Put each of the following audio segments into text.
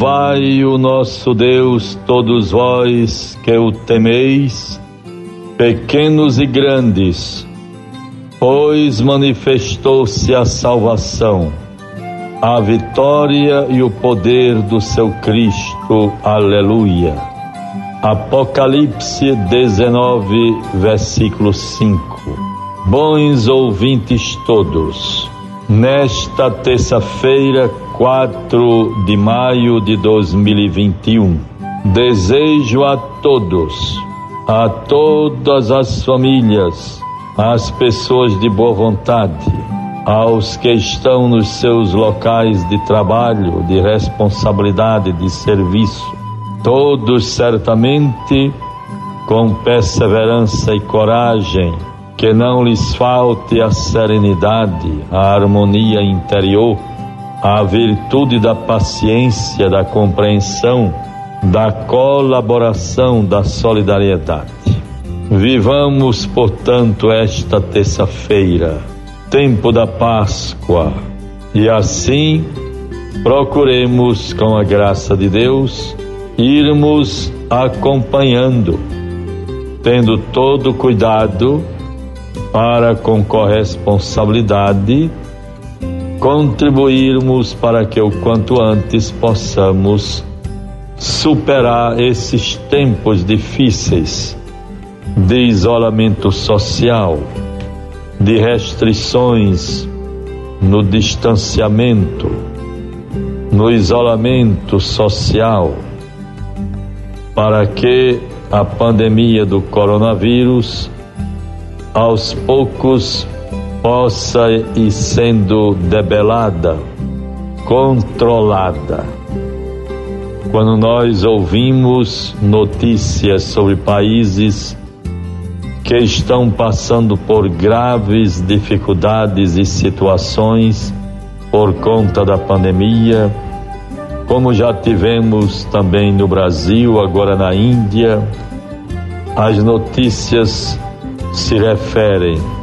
Louvai o nosso Deus, todos vós que o temeis, pequenos e grandes, pois manifestou-se a salvação, a vitória e o poder do seu Cristo. Aleluia. Apocalipse 19, versículo 5. Bons ouvintes todos, nesta terça-feira, 4 de maio de 2021. Desejo a todos, a todas as famílias, às pessoas de boa vontade, aos que estão nos seus locais de trabalho, de responsabilidade, de serviço, todos certamente com perseverança e coragem, que não lhes falte a serenidade, a harmonia interior a virtude da paciência, da compreensão, da colaboração, da solidariedade. Vivamos, portanto, esta terça-feira, tempo da Páscoa, e assim procuremos, com a graça de Deus, irmos acompanhando, tendo todo cuidado para com corresponsabilidade contribuirmos para que o quanto antes possamos superar esses tempos difíceis de isolamento social, de restrições no distanciamento, no isolamento social, para que a pandemia do coronavírus aos poucos possa ir sendo debelada, controlada. Quando nós ouvimos notícias sobre países que estão passando por graves dificuldades e situações por conta da pandemia, como já tivemos também no Brasil, agora na Índia, as notícias se referem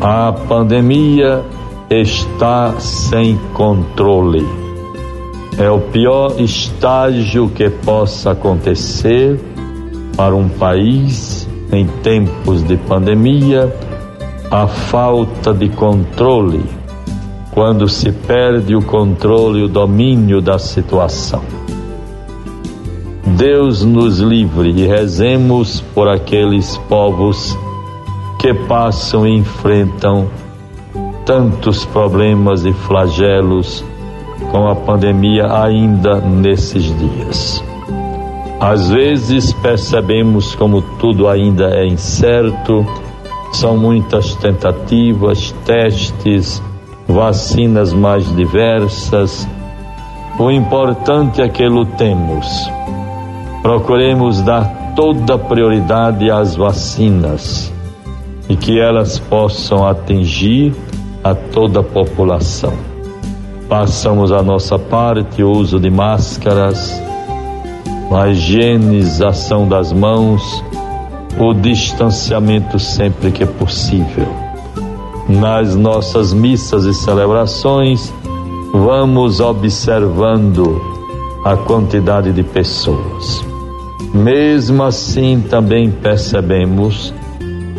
a pandemia está sem controle. É o pior estágio que possa acontecer para um país em tempos de pandemia, a falta de controle, quando se perde o controle e o domínio da situação. Deus nos livre e rezemos por aqueles povos que passam e enfrentam tantos problemas e flagelos com a pandemia ainda nesses dias. Às vezes percebemos como tudo ainda é incerto, são muitas tentativas, testes, vacinas mais diversas. O importante é que lutemos. Procuremos dar toda prioridade às vacinas e que elas possam atingir a toda a população. Passamos a nossa parte, o uso de máscaras, a higienização das mãos, o distanciamento sempre que possível. Nas nossas missas e celebrações, vamos observando a quantidade de pessoas. Mesmo assim, também percebemos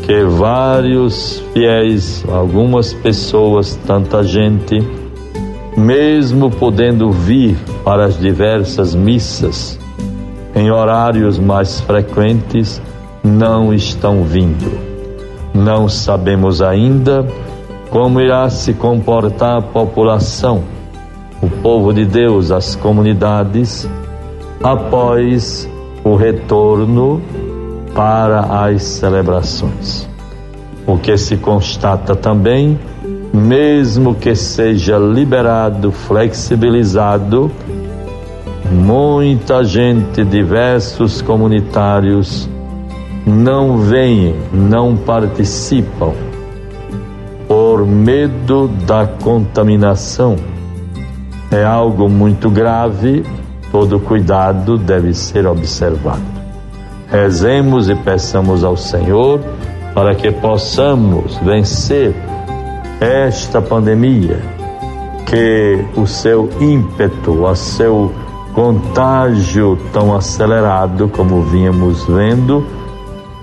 que vários fiéis, algumas pessoas, tanta gente, mesmo podendo vir para as diversas missas em horários mais frequentes, não estão vindo. Não sabemos ainda como irá se comportar a população, o povo de Deus, as comunidades, após o retorno para as celebrações. O que se constata também, mesmo que seja liberado, flexibilizado, muita gente, diversos comunitários, não vêm, não participam por medo da contaminação. É algo muito grave, todo cuidado deve ser observado. Rezemos e peçamos ao Senhor para que possamos vencer esta pandemia, que o seu ímpeto, a seu contágio tão acelerado como vínhamos vendo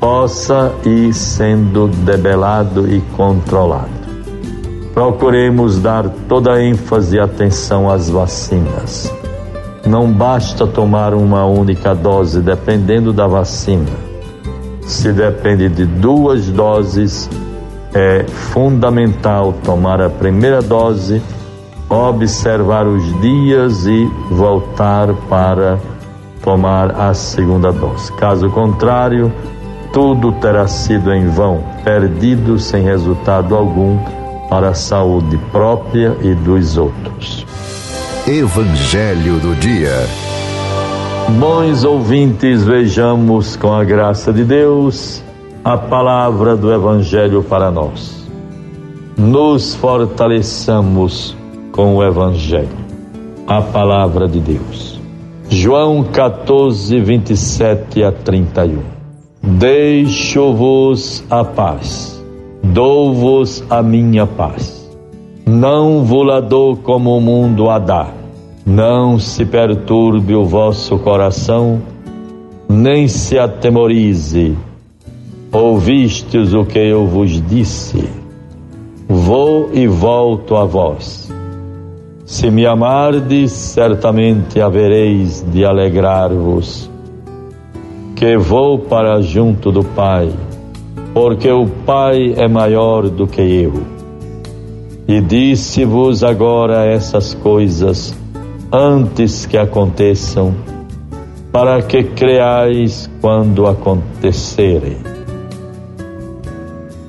possa ir sendo debelado e controlado. Procuremos dar toda a ênfase e atenção às vacinas. Não basta tomar uma única dose dependendo da vacina. Se depende de duas doses, é fundamental tomar a primeira dose, observar os dias e voltar para tomar a segunda dose. Caso contrário, tudo terá sido em vão, perdido sem resultado algum para a saúde própria e dos outros. Evangelho do Dia. Bons ouvintes, vejamos com a graça de Deus a palavra do Evangelho para nós. Nos fortaleçamos com o Evangelho, a palavra de Deus. João 14, 27 a 31. Deixo-vos a paz, dou-vos a minha paz. Não vou-la dou como o mundo a dá. Não se perturbe o vosso coração, nem se atemorize Ouvistes o que eu vos disse. Vou e volto a vós. Se me amardes, certamente havereis de alegrar-vos, que vou para junto do Pai, porque o Pai é maior do que eu. E disse-vos agora essas coisas antes que aconteçam, para que creais quando acontecerem.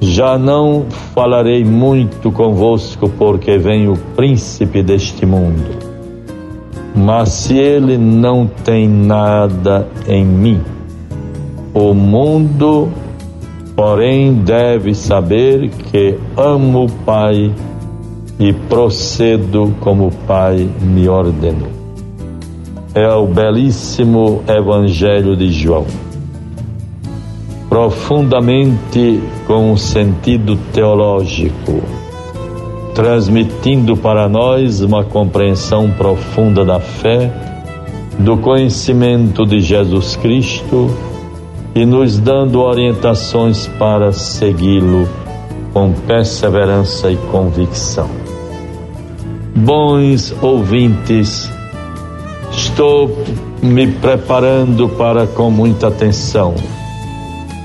Já não falarei muito convosco, porque vem o príncipe deste mundo. Mas se ele não tem nada em mim, o mundo, porém, deve saber que amo o Pai e procedo como o Pai me ordenou. É o belíssimo Evangelho de João profundamente com um sentido teológico, transmitindo para nós uma compreensão profunda da fé, do conhecimento de Jesus Cristo e nos dando orientações para segui-lo com perseverança e convicção. Bons ouvintes, estou me preparando para com muita atenção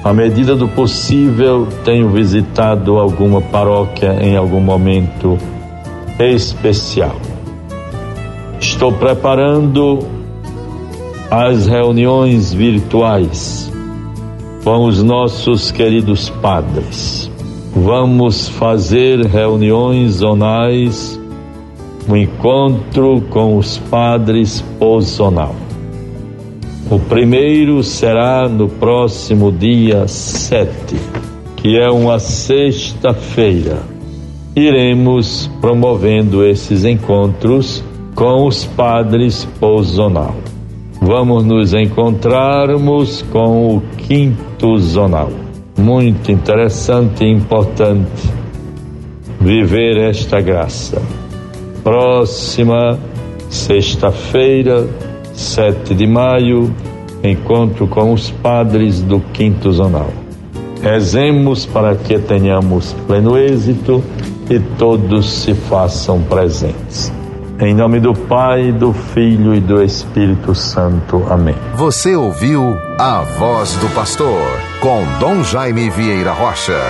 à medida do possível, tenho visitado alguma paróquia em algum momento especial. Estou preparando as reuniões virtuais com os nossos queridos padres. Vamos fazer reuniões zonais, um encontro com os padres pós-zonal. O primeiro será no próximo dia 7, que é uma sexta-feira. Iremos promovendo esses encontros com os padres pós-zonal. Vamos nos encontrarmos com o quinto zonal. Muito interessante e importante viver esta graça. Próxima sexta-feira, 7 de maio, encontro com os padres do Quinto Zonal. Rezemos para que tenhamos pleno êxito e todos se façam presentes. Em nome do Pai, do Filho e do Espírito Santo. Amém. Você ouviu a voz do pastor com Dom Jaime Vieira Rocha.